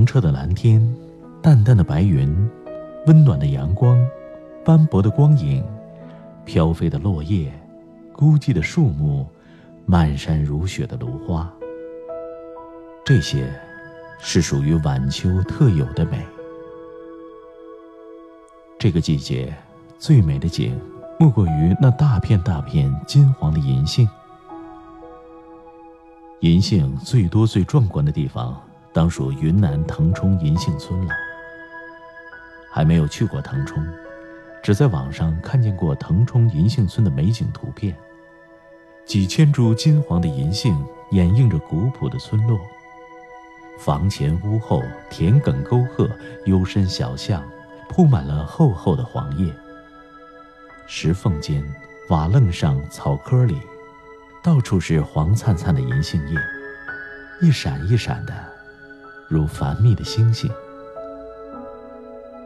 澄澈的蓝天，淡淡的白云，温暖的阳光，斑驳的光影，飘飞的落叶，孤寂的树木，漫山如雪的芦花。这些，是属于晚秋特有的美。这个季节，最美的景，莫过于那大片大片金黄的银杏。银杏最多最壮观的地方。当属云南腾冲银杏村了。还没有去过腾冲，只在网上看见过腾冲银杏村的美景图片。几千株金黄的银杏掩映着古朴的村落，房前屋后、田埂沟壑、幽深小巷，铺满了厚厚的黄叶。石缝间、瓦楞上、草窠里，到处是黄灿灿的银杏叶，一闪一闪的。如繁密的星星，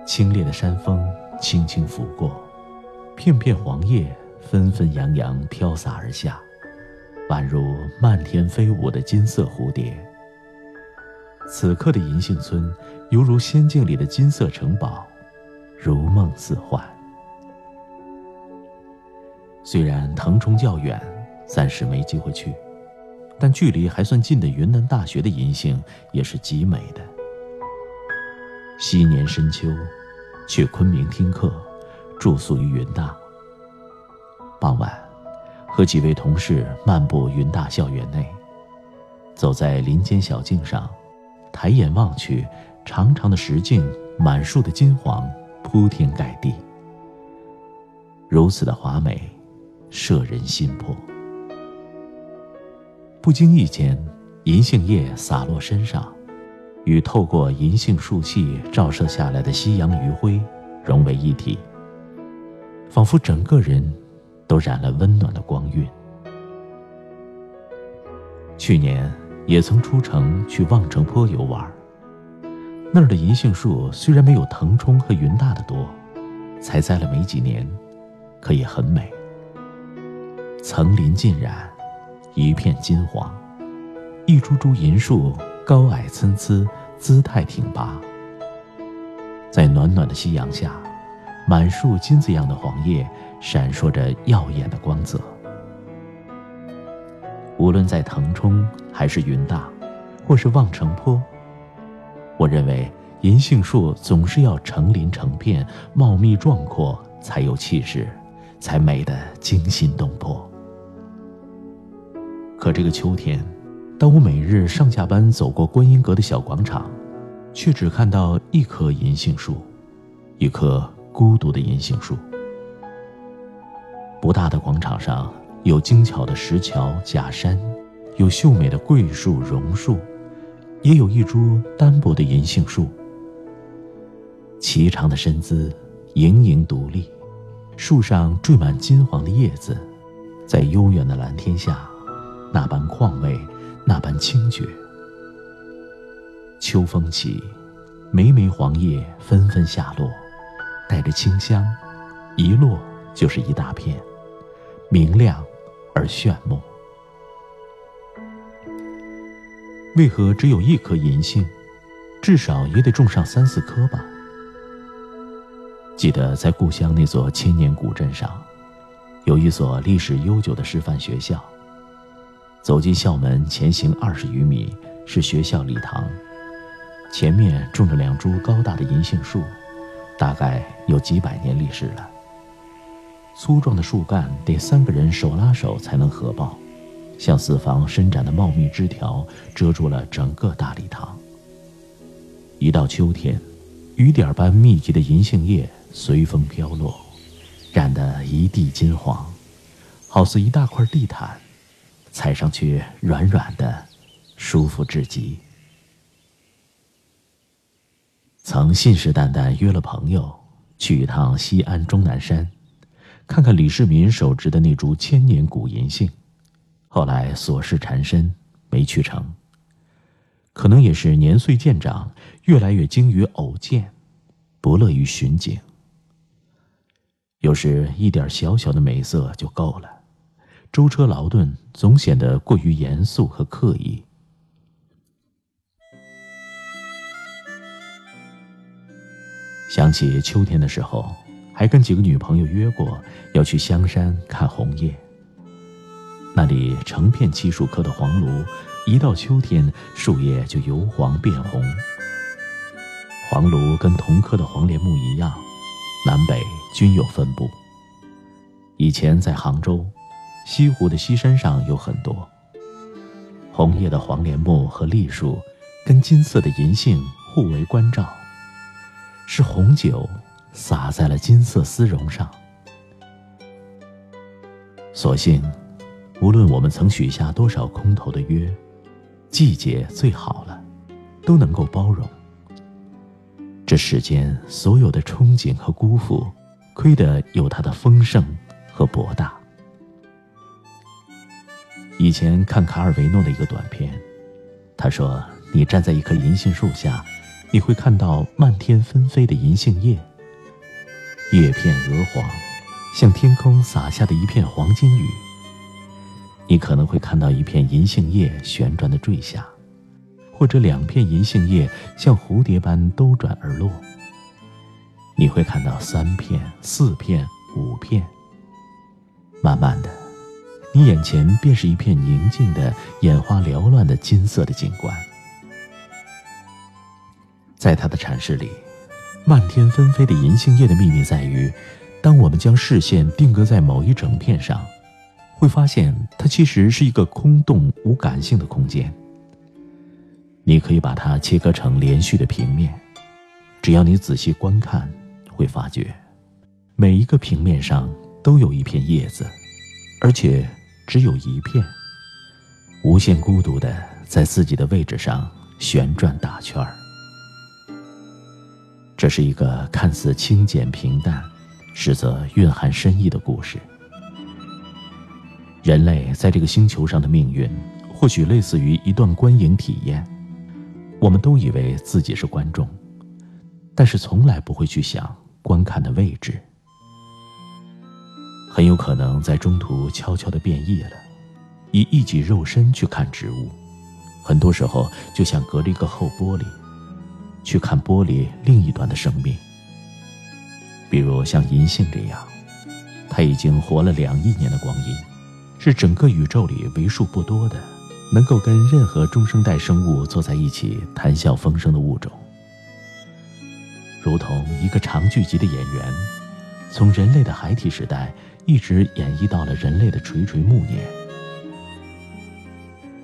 清冽的山风轻轻拂过，片片黄叶纷纷扬扬飘洒而下，宛如漫天飞舞的金色蝴蝶。此刻的银杏村，犹如仙境里的金色城堡，如梦似幻。虽然腾冲较远，暂时没机会去。但距离还算近的云南大学的银杏也是极美的。昔年深秋，去昆明听课，住宿于云大。傍晚，和几位同事漫步云大校园内，走在林间小径上，抬眼望去，长长的石径，满树的金黄，铺天盖地，如此的华美，摄人心魄。不经意间，银杏叶洒落身上，与透过银杏树隙照射下来的夕阳余晖融为一体，仿佛整个人都染了温暖的光晕。去年也曾出城去望城坡游玩，那儿的银杏树虽然没有腾冲和云大的多，才栽了没几年，可也很美，层林尽染。一片金黄，一株株银树高矮参差，姿态挺拔。在暖暖的夕阳下，满树金子样的黄叶闪烁着耀眼的光泽。无论在腾冲还是云大，或是望城坡，我认为银杏树总是要成林成片、茂密壮阔，才有气势，才美得惊心动魄。可这个秋天，当我每日上下班走过观音阁的小广场，却只看到一棵银杏树，一棵孤独的银杏树。不大的广场上有精巧的石桥、假山，有秀美的桂树、榕树，也有一株单薄的银杏树。颀长的身姿，盈盈独立，树上缀满金黄的叶子，在悠远的蓝天下。那般旷味，那般清绝。秋风起，枚枚黄叶纷纷下落，带着清香，一落就是一大片，明亮而炫目。为何只有一棵银杏？至少也得种上三四棵吧。记得在故乡那座千年古镇上，有一所历史悠久的师范学校。走进校门，前行二十余米是学校礼堂，前面种着两株高大的银杏树，大概有几百年历史了。粗壮的树干得三个人手拉手才能合抱，向四方伸展的茂密枝条遮住了整个大礼堂。一到秋天，雨点般密集的银杏叶随风飘落，染得一地金黄，好似一大块地毯。踩上去软软的，舒服至极。曾信誓旦旦约了朋友去一趟西安终南山，看看李世民手植的那株千年古银杏，后来琐事缠身，没去成。可能也是年岁渐长，越来越精于偶见，不乐于寻景。有时一点小小的美色就够了。舟车劳顿总显得过于严肃和刻意。想起秋天的时候，还跟几个女朋友约过要去香山看红叶。那里成片漆树科的黄芦，一到秋天树叶就由黄变红。黄芦跟同科的黄连木一样，南北均有分布。以前在杭州。西湖的西山上有很多红叶的黄连木和栗树，跟金色的银杏互为关照，是红酒洒在了金色丝绒上。所幸，无论我们曾许下多少空头的约，季节最好了，都能够包容。这世间所有的憧憬和辜负，亏得有它的丰盛以前看卡尔维诺的一个短片，他说：“你站在一棵银杏树下，你会看到漫天纷飞的银杏叶，叶片鹅黄，像天空洒下的一片黄金雨。你可能会看到一片银杏叶旋转的坠下，或者两片银杏叶像蝴蝶般兜转而落。你会看到三片、四片、五片，慢慢的。”你眼前便是一片宁静的、眼花缭乱的金色的景观。在他的阐释里，漫天纷飞的银杏叶的秘密在于，当我们将视线定格在某一整片上，会发现它其实是一个空洞无感性的空间。你可以把它切割成连续的平面，只要你仔细观看，会发觉，每一个平面上都有一片叶子，而且。只有一片，无限孤独的在自己的位置上旋转打圈儿。这是一个看似清简平淡，实则蕴含深意的故事。人类在这个星球上的命运，或许类似于一段观影体验。我们都以为自己是观众，但是从来不会去想观看的位置。很有可能在中途悄悄地变异了，以一己肉身去看植物，很多时候就像隔了一个厚玻璃，去看玻璃另一端的生命。比如像银杏这样，它已经活了两亿年的光阴，是整个宇宙里为数不多的能够跟任何中生代生物坐在一起谈笑风生的物种，如同一个长剧集的演员，从人类的孩提时代。一直演绎到了人类的垂垂暮年。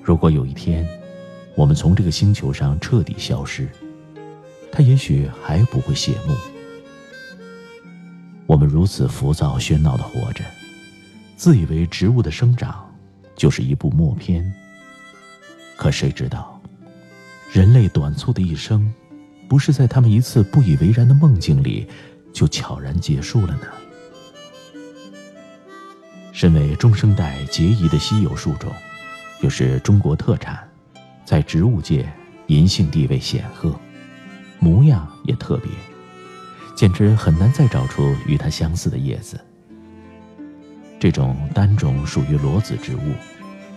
如果有一天，我们从这个星球上彻底消失，它也许还不会谢幕。我们如此浮躁喧闹的活着，自以为植物的生长就是一部默片。可谁知道，人类短促的一生，不是在他们一次不以为然的梦境里，就悄然结束了呢？身为中生代孑遗的稀有树种，又是中国特产，在植物界银杏地位显赫，模样也特别，简直很难再找出与它相似的叶子。这种单种属于裸子植物，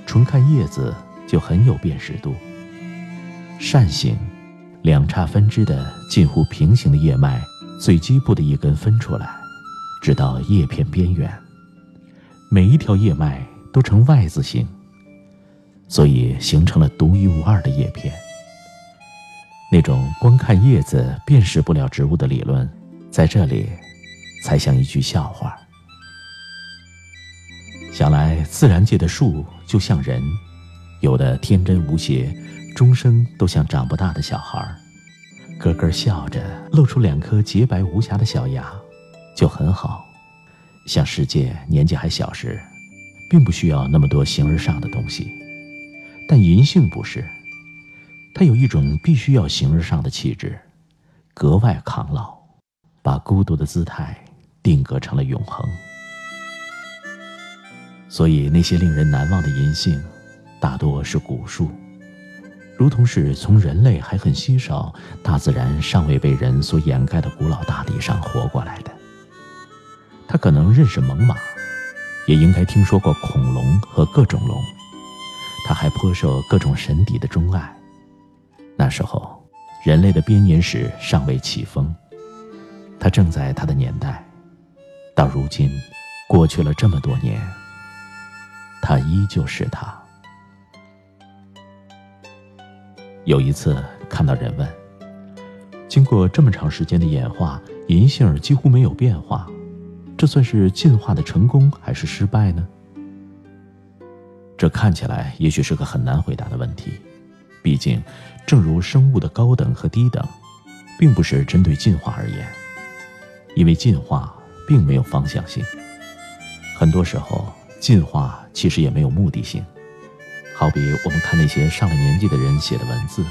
纯看叶子就很有辨识度。扇形，两叉分支的近乎平行的叶脉，最基部的一根分出来，直到叶片边缘。每一条叶脉都呈 Y 字形，所以形成了独一无二的叶片。那种光看叶子辨识不了植物的理论，在这里才像一句笑话。想来，自然界的树就像人，有的天真无邪，终生都像长不大的小孩，咯咯笑着，露出两颗洁白无瑕的小牙，就很好。像世界年纪还小时，并不需要那么多形而上的东西，但银杏不是，它有一种必须要形而上的气质，格外抗老，把孤独的姿态定格成了永恒。所以，那些令人难忘的银杏，大多是古树，如同是从人类还很稀少、大自然尚未被人所掩盖的古老大地上活过来的。他可能认识猛犸，也应该听说过恐龙和各种龙。他还颇受各种神邸的钟爱。那时候，人类的编年史尚未起风，他正在他的年代。到如今，过去了这么多年。他依旧是他。有一次看到人问：“经过这么长时间的演化，银杏几乎没有变化，这算是进化的成功还是失败呢？”这看起来也许是个很难回答的问题。毕竟，正如生物的高等和低等，并不是针对进化而言，因为进化并没有方向性，很多时候。进化其实也没有目的性，好比我们看那些上了年纪的人写的文字，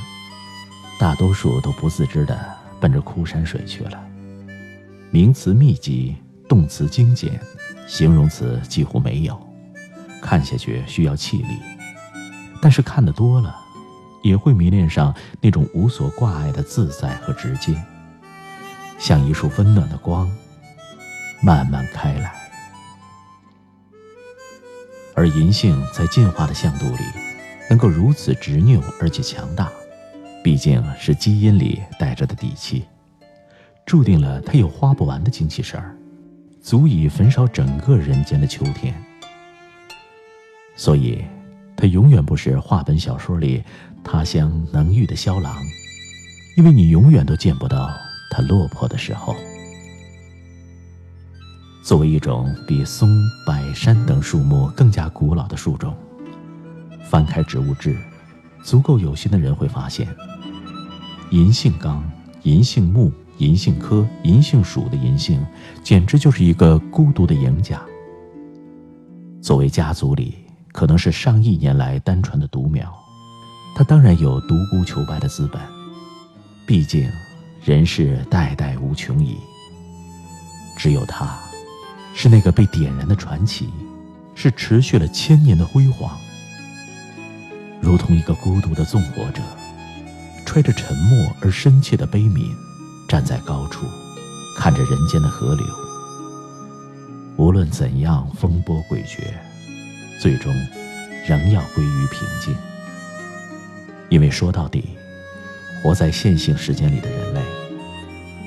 大多数都不自知的奔着枯山水去了，名词密集，动词精简，形容词几乎没有，看下去需要气力，但是看得多了，也会迷恋上那种无所挂碍的自在和直接，像一束温暖的光，慢慢开来。而银杏在进化的向度里，能够如此执拗而且强大，毕竟是基因里带着的底气，注定了它有花不完的精气神儿，足以焚烧整个人间的秋天。所以，它永远不是话本小说里他乡能遇的萧郎，因为你永远都见不到它落魄的时候。作为一种比松、柏、杉等树木更加古老的树种，翻开植物志，足够有心的人会发现，银杏纲、银杏目、银杏科、银杏属的银杏，简直就是一个孤独的赢家。作为家族里可能是上亿年来单传的独苗，它当然有独孤求败的资本，毕竟人世代代无穷已。只有它。是那个被点燃的传奇，是持续了千年的辉煌。如同一个孤独的纵火者，揣着沉默而深切的悲悯，站在高处，看着人间的河流。无论怎样风波诡谲，最终仍要归于平静。因为说到底，活在线性时间里的人类，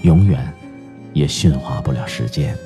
永远也驯化不了时间。